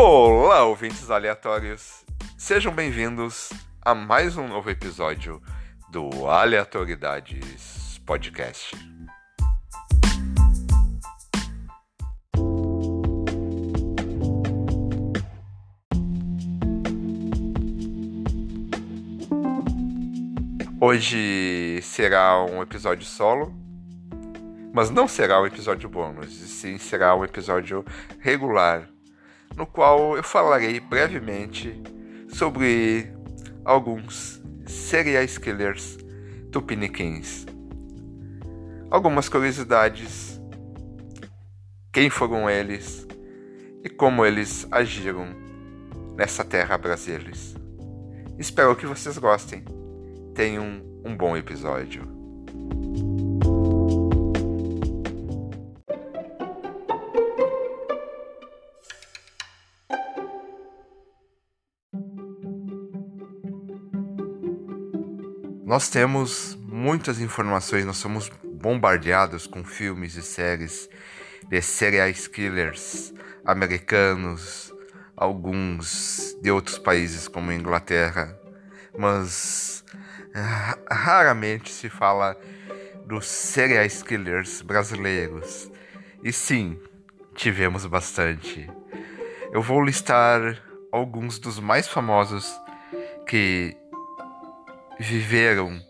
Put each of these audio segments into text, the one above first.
Olá, ouvintes aleatórios! Sejam bem-vindos a mais um novo episódio do Aleatoriedades Podcast. Hoje será um episódio solo, mas não será um episódio bônus, e sim será um episódio regular, no qual eu falarei brevemente sobre alguns serial killers tupiniquins. Algumas curiosidades, quem foram eles e como eles agiram nessa terra brasileira. Espero que vocês gostem tenham um bom episódio. Nós temos muitas informações, nós somos bombardeados com filmes e séries de serial killers americanos, alguns de outros países como Inglaterra, mas raramente se fala dos serial killers brasileiros. E sim, tivemos bastante. Eu vou listar alguns dos mais famosos que viveram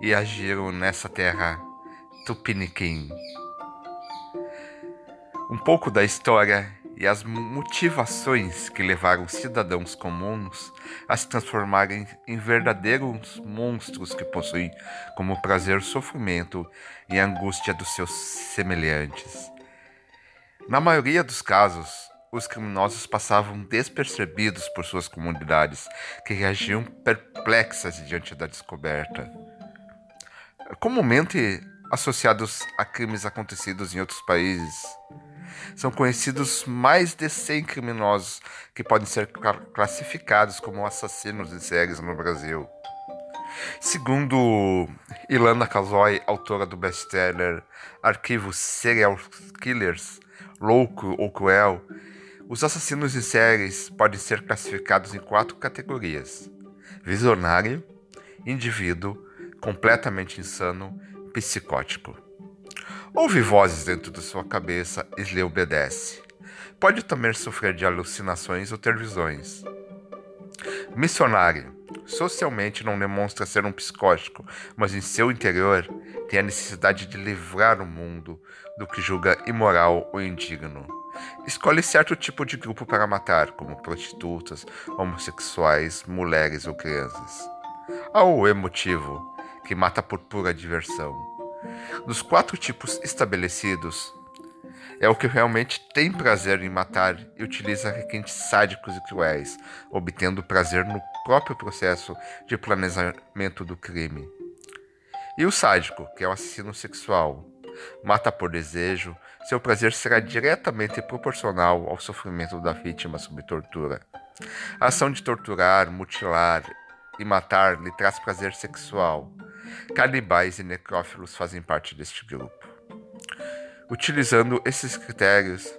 e agiram nessa terra tupiniquim. Um pouco da história e as motivações que levaram cidadãos comuns a se transformarem em verdadeiros monstros que possuem como prazer sofrimento e angústia dos seus semelhantes. Na maioria dos casos, os criminosos passavam despercebidos por suas comunidades, que reagiam perplexas diante da descoberta. Comumente associados a crimes acontecidos em outros países, são conhecidos mais de 100 criminosos que podem ser classificados como assassinos em séries no Brasil. Segundo Ilana Kazoy, autora do best-seller Arquivos Serial Killers, Louco ou Cruel, os assassinos em séries podem ser classificados em quatro categorias: visionário, indivíduo, completamente insano, psicótico. Ouve vozes dentro de sua cabeça e lhe obedece. Pode também sofrer de alucinações ou ter visões. Missionário. Socialmente não demonstra ser um psicótico, mas em seu interior tem a necessidade de livrar o mundo do que julga imoral ou indigno. Escolhe certo tipo de grupo para matar, como prostitutas, homossexuais, mulheres ou crianças. Há o emotivo, que mata por pura diversão. Dos quatro tipos estabelecidos, é o que realmente tem prazer em matar e utiliza requintes sádicos e cruéis, obtendo prazer no próprio processo de planejamento do crime. E o sádico, que é o assassino sexual, mata por desejo, seu prazer será diretamente proporcional ao sofrimento da vítima sob tortura. A ação de torturar, mutilar e matar lhe traz prazer sexual, Canibais e necrófilos fazem parte deste grupo. Utilizando esses critérios,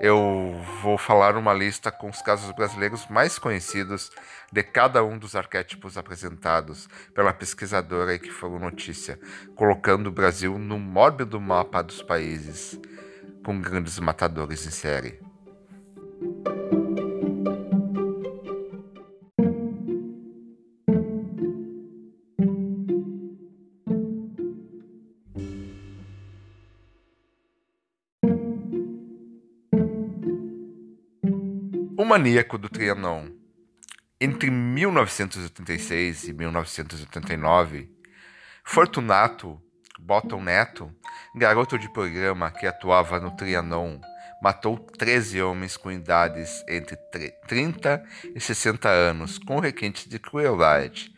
eu vou falar uma lista com os casos brasileiros mais conhecidos de cada um dos arquétipos apresentados pela pesquisadora e que foram notícia, colocando o Brasil no mórbido mapa dos países com grandes matadores em série. Maníaco do Trianon. Entre 1986 e 1989, Fortunato Bottom Neto, garoto de programa que atuava no Trianon matou 13 homens com idades entre 30 e 60 anos, com requintes de crueldade.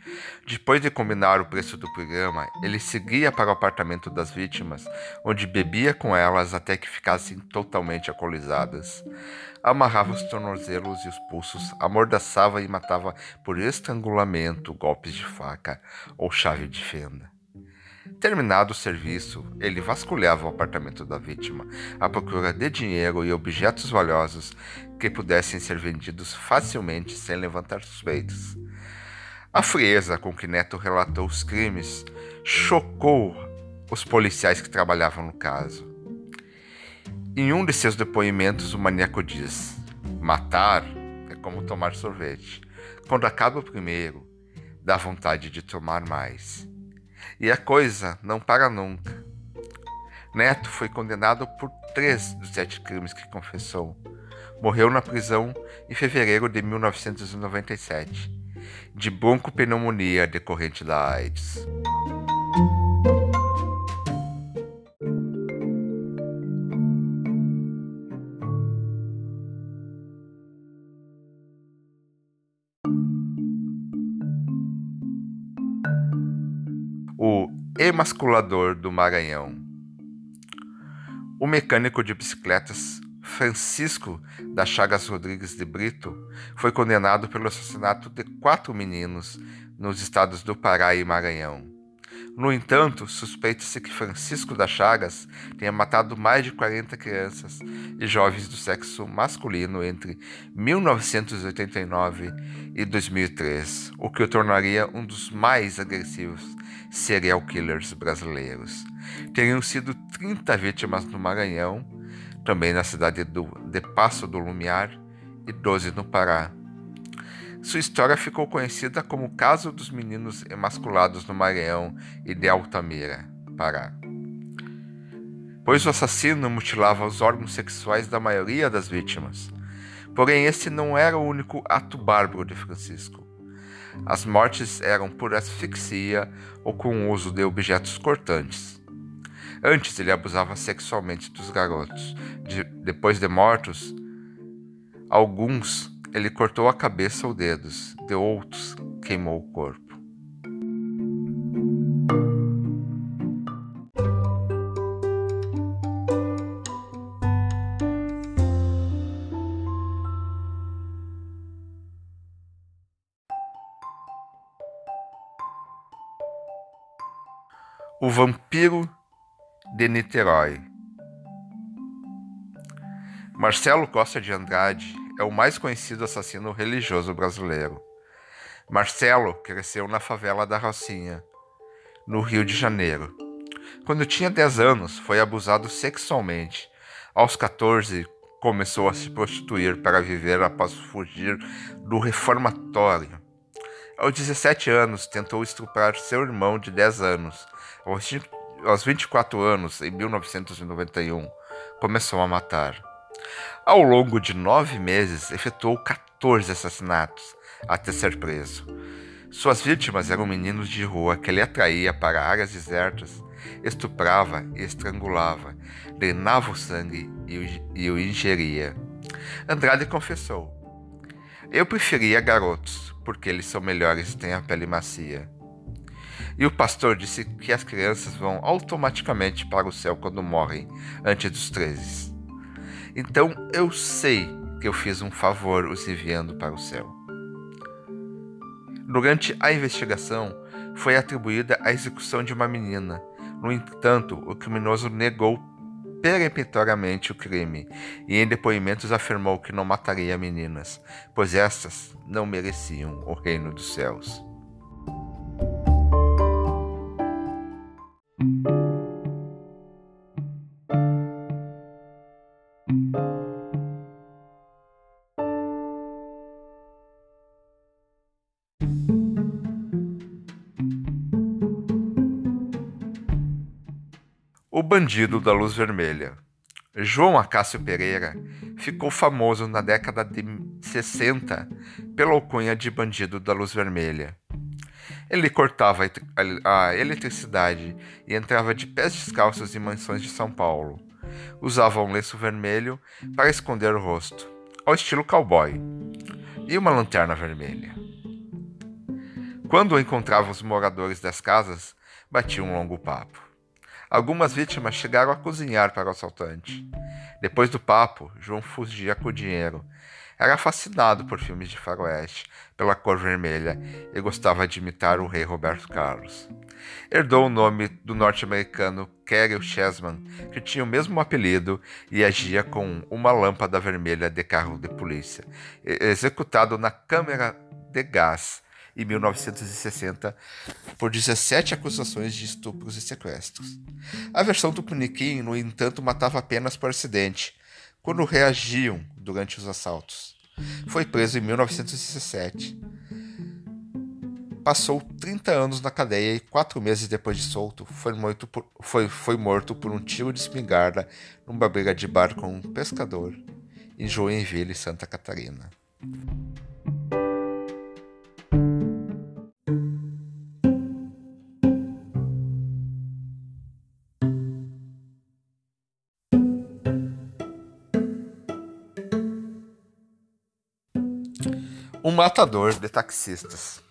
Depois de combinar o preço do programa, ele seguia para o apartamento das vítimas, onde bebia com elas até que ficassem totalmente alcoolizadas. Amarrava os tornozelos e os pulsos, amordaçava e matava por estrangulamento, golpes de faca ou chave de fenda. Terminado o serviço, ele vasculhava o apartamento da vítima à procura de dinheiro e objetos valiosos que pudessem ser vendidos facilmente sem levantar suspeitas. A frieza com que Neto relatou os crimes chocou os policiais que trabalhavam no caso. Em um de seus depoimentos, o maníaco diz: Matar é como tomar sorvete. Quando acaba o primeiro, dá vontade de tomar mais. E a coisa não para nunca. Neto foi condenado por três dos sete crimes que confessou. Morreu na prisão em fevereiro de 1997, de broncopneumonia decorrente da AIDS. Emasculador do Maranhão. O mecânico de bicicletas Francisco da Chagas Rodrigues de Brito foi condenado pelo assassinato de quatro meninos nos estados do Pará e Maranhão. No entanto, suspeita-se que Francisco da Chagas tenha matado mais de 40 crianças e jovens do sexo masculino entre 1989 e 2003, o que o tornaria um dos mais agressivos serial killers brasileiros. Teriam sido 30 vítimas no Maranhão, também na cidade do, de Passo do Lumiar, e 12 no Pará. Sua história ficou conhecida como o caso dos meninos emasculados no Maranhão e de Altamira, Pará. Pois o assassino mutilava os órgãos sexuais da maioria das vítimas. Porém, esse não era o único ato bárbaro de Francisco. As mortes eram por asfixia ou com o uso de objetos cortantes. Antes ele abusava sexualmente dos garotos. De, depois de mortos, alguns ele cortou a cabeça ou dedos, de outros queimou o corpo. O Vampiro de Niterói. Marcelo Costa de Andrade é o mais conhecido assassino religioso brasileiro. Marcelo cresceu na favela da Rocinha, no Rio de Janeiro. Quando tinha 10 anos, foi abusado sexualmente. Aos 14, começou a se prostituir para viver após fugir do reformatório. Aos 17 anos, tentou estuprar seu irmão de 10 anos. Aos 24 anos, em 1991, começou a matar. Ao longo de nove meses, efetuou 14 assassinatos até ser preso. Suas vítimas eram meninos de rua que ele atraía para áreas desertas, estuprava e estrangulava, drenava o sangue e o ingeria. Andrade confessou: Eu preferia garotos porque eles são melhores e têm a pele macia. E o pastor disse que as crianças vão automaticamente para o céu quando morrem, antes dos 13. Então eu sei que eu fiz um favor os enviando para o céu. Durante a investigação, foi atribuída a execução de uma menina. No entanto, o criminoso negou peremptoriamente o crime e em depoimentos afirmou que não mataria meninas, pois estas não mereciam o reino dos céus. O Bandido da Luz Vermelha. João Acácio Pereira ficou famoso na década de 60 pela alcunha de Bandido da Luz Vermelha. Ele cortava a eletricidade e entrava de pés descalços em mansões de São Paulo. Usava um lenço vermelho para esconder o rosto, ao estilo cowboy, e uma lanterna vermelha. Quando encontravam os moradores das casas, batia um longo papo. Algumas vítimas chegaram a cozinhar para o assaltante. Depois do papo, João fugia com o dinheiro. Era fascinado por filmes de faroeste, pela cor vermelha, e gostava de imitar o rei Roberto Carlos. Herdou o nome do norte-americano Kerry Chessman, que tinha o mesmo apelido e agia com uma lâmpada vermelha de carro de polícia, executado na câmera de gás em 1960 por 17 acusações de estupros e sequestros. A versão do Puniquim, no entanto, matava apenas por acidente, quando reagiam durante os assaltos. Foi preso em 1917. Passou 30 anos na cadeia e, quatro meses depois de solto, foi morto por, foi, foi morto por um tiro de espingarda numa briga de bar com um pescador em Joinville, Santa Catarina. Matador de taxistas.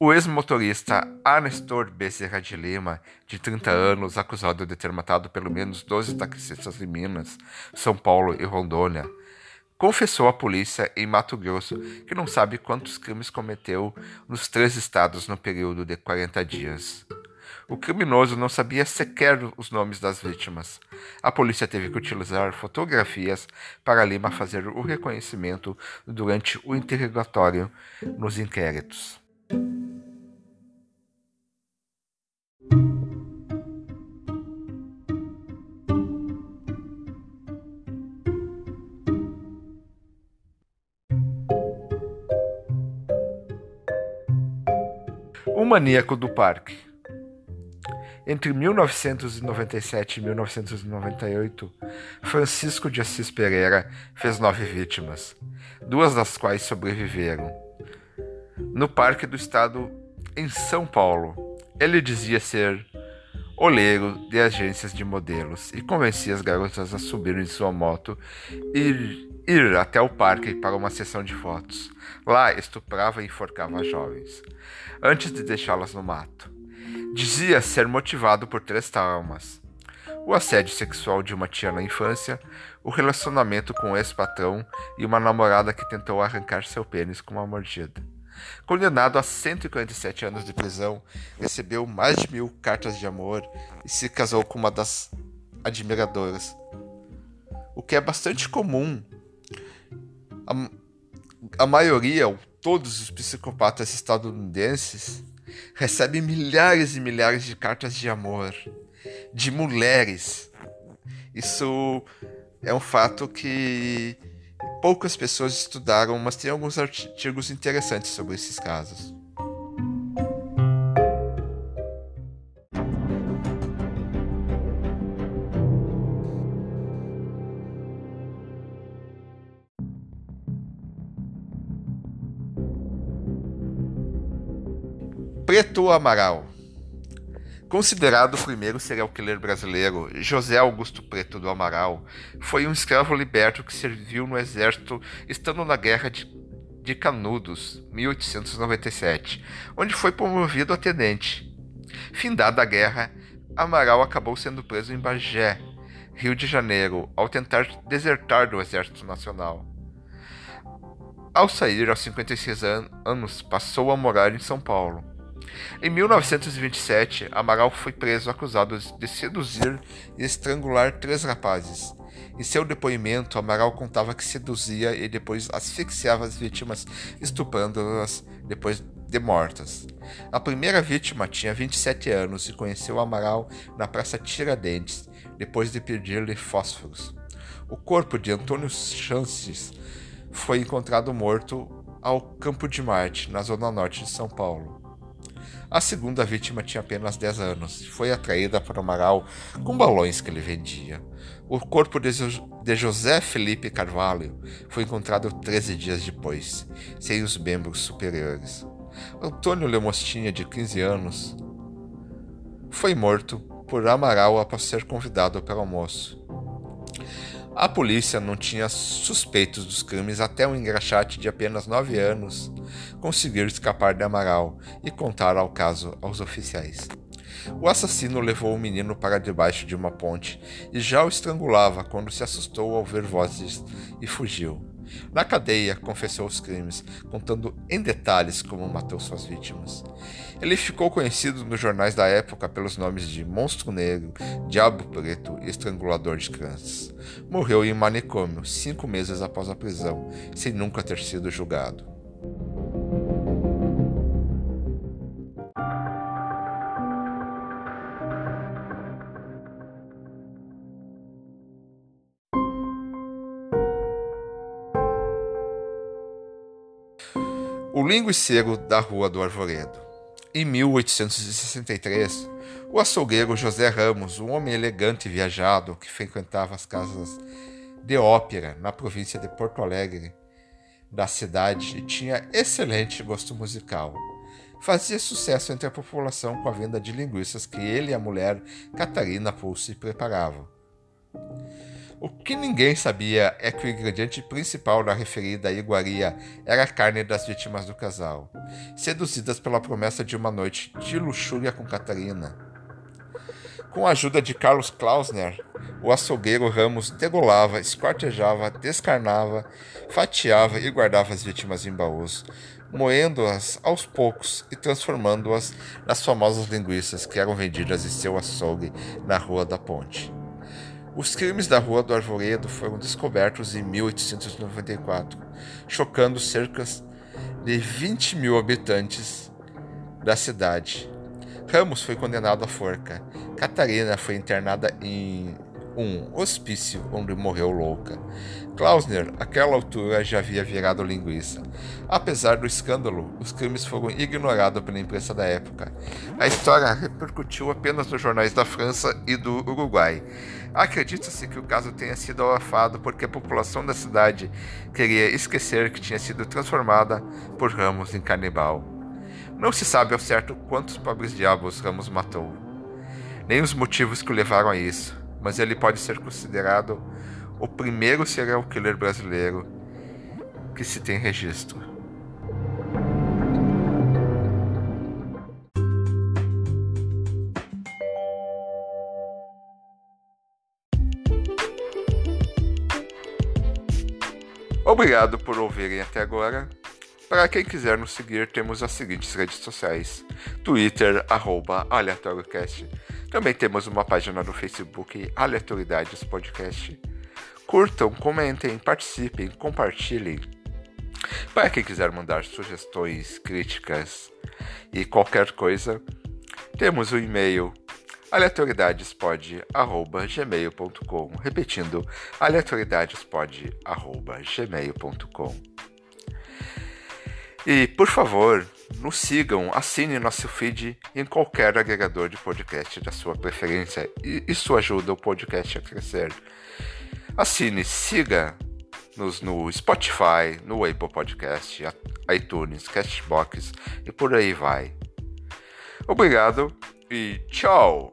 O ex-motorista Anestor Bezerra de Lima, de 30 anos, acusado de ter matado pelo menos 12 taxistas em Minas, São Paulo e Rondônia, confessou à polícia em Mato Grosso que não sabe quantos crimes cometeu nos três estados no período de 40 dias. O criminoso não sabia sequer os nomes das vítimas. A polícia teve que utilizar fotografias para Lima fazer o reconhecimento durante o interrogatório nos inquéritos. O maníaco do parque. Entre 1997 e 1998, Francisco de Assis Pereira fez nove vítimas, duas das quais sobreviveram. No Parque do Estado, em São Paulo, ele dizia ser oleiro de agências de modelos e convencia as garotas a subir em sua moto e ir até o parque para uma sessão de fotos. Lá estuprava e enforcava jovens, antes de deixá-las no mato. Dizia ser motivado por três traumas: o assédio sexual de uma tia na infância, o relacionamento com um ex-patrão e uma namorada que tentou arrancar seu pênis com uma mordida. Condenado a 147 anos de prisão, recebeu mais de mil cartas de amor e se casou com uma das admiradoras. O que é bastante comum. A, a maioria, ou todos os psicopatas estadunidenses, recebe milhares e milhares de cartas de amor de mulheres. Isso é um fato que poucas pessoas estudaram, mas tem alguns artigos interessantes sobre esses casos. Preto Amaral. Considerado o primeiro serial killer brasileiro, José Augusto Preto do Amaral foi um escravo liberto que serviu no exército estando na Guerra de, de Canudos, 1897, onde foi promovido a tenente. Findada a guerra, Amaral acabou sendo preso em Bagé, Rio de Janeiro, ao tentar desertar do Exército Nacional. Ao sair aos 56 anos, passou a morar em São Paulo. Em 1927, Amaral foi preso acusado de seduzir e estrangular três rapazes. Em seu depoimento, Amaral contava que seduzia e depois asfixiava as vítimas, estuprando-as depois de mortas. A primeira vítima tinha 27 anos e conheceu Amaral na Praça Tiradentes, depois de pedir-lhe fósforos. O corpo de Antônio Chances foi encontrado morto ao Campo de Marte, na zona norte de São Paulo. A segunda vítima tinha apenas 10 anos e foi atraída para o Amaral com balões que ele vendia. O corpo de José Felipe Carvalho foi encontrado 13 dias depois, sem os membros superiores. Antônio Lemostinha, de 15 anos, foi morto por Amaral após ser convidado pelo almoço. A polícia não tinha suspeitos dos crimes até um engraxate de apenas 9 anos conseguir escapar de Amaral e contar ao caso aos oficiais. O assassino levou o menino para debaixo de uma ponte e já o estrangulava quando se assustou ao ver vozes e fugiu. Na cadeia, confessou os crimes, contando em detalhes como matou suas vítimas. Ele ficou conhecido nos jornais da época pelos nomes de Monstro Negro, Diabo Preto e Estrangulador de Crianças. Morreu em manicômio cinco meses após a prisão, sem nunca ter sido julgado. O linguiceiro da Rua do Arvoredo. Em 1863, o açougueiro José Ramos, um homem elegante e viajado que frequentava as casas de ópera na província de Porto Alegre, da cidade, tinha excelente gosto musical. Fazia sucesso entre a população com a venda de linguiças que ele e a mulher Catarina Pulse preparavam. O que ninguém sabia é que o ingrediente principal da referida iguaria era a carne das vítimas do casal, seduzidas pela promessa de uma noite de luxúria com Catarina. Com a ajuda de Carlos Klausner, o açougueiro Ramos degolava, esquartejava, descarnava, fatiava e guardava as vítimas em baús, moendo-as aos poucos e transformando-as nas famosas linguiças que eram vendidas em seu açougue na Rua da Ponte. Os crimes da Rua do Arvoredo foram descobertos em 1894, chocando cerca de 20 mil habitantes da cidade. Ramos foi condenado à forca. Catarina foi internada em um hospício onde morreu louca. Klausner, àquela altura, já havia virado linguiça. Apesar do escândalo, os crimes foram ignorados pela imprensa da época. A história repercutiu apenas nos jornais da França e do Uruguai. Acredita-se que o caso tenha sido abafado porque a população da cidade queria esquecer que tinha sido transformada por Ramos em canibal. Não se sabe ao certo quantos pobres diabos Ramos matou, nem os motivos que o levaram a isso mas ele pode ser considerado o primeiro serial killer brasileiro que se tem registro. Obrigado por ouvirem até agora. Para quem quiser nos seguir, temos as seguintes redes sociais: Twitter, arroba AleatórioCast. Também temos uma página no Facebook, Aleatoriedades Podcast. Curtam, comentem, participem, compartilhem. Para quem quiser mandar sugestões, críticas e qualquer coisa, temos o e-mail aleatoriedadespod@gmail.com, repetindo aleatoriedadespod@gmail.com. E, por favor, nos sigam, assinem nosso feed em qualquer agregador de podcast da sua preferência. E isso ajuda o podcast a crescer. Assine, siga nos no Spotify, no Apple Podcast, iTunes, Castbox e por aí vai. Obrigado e tchau!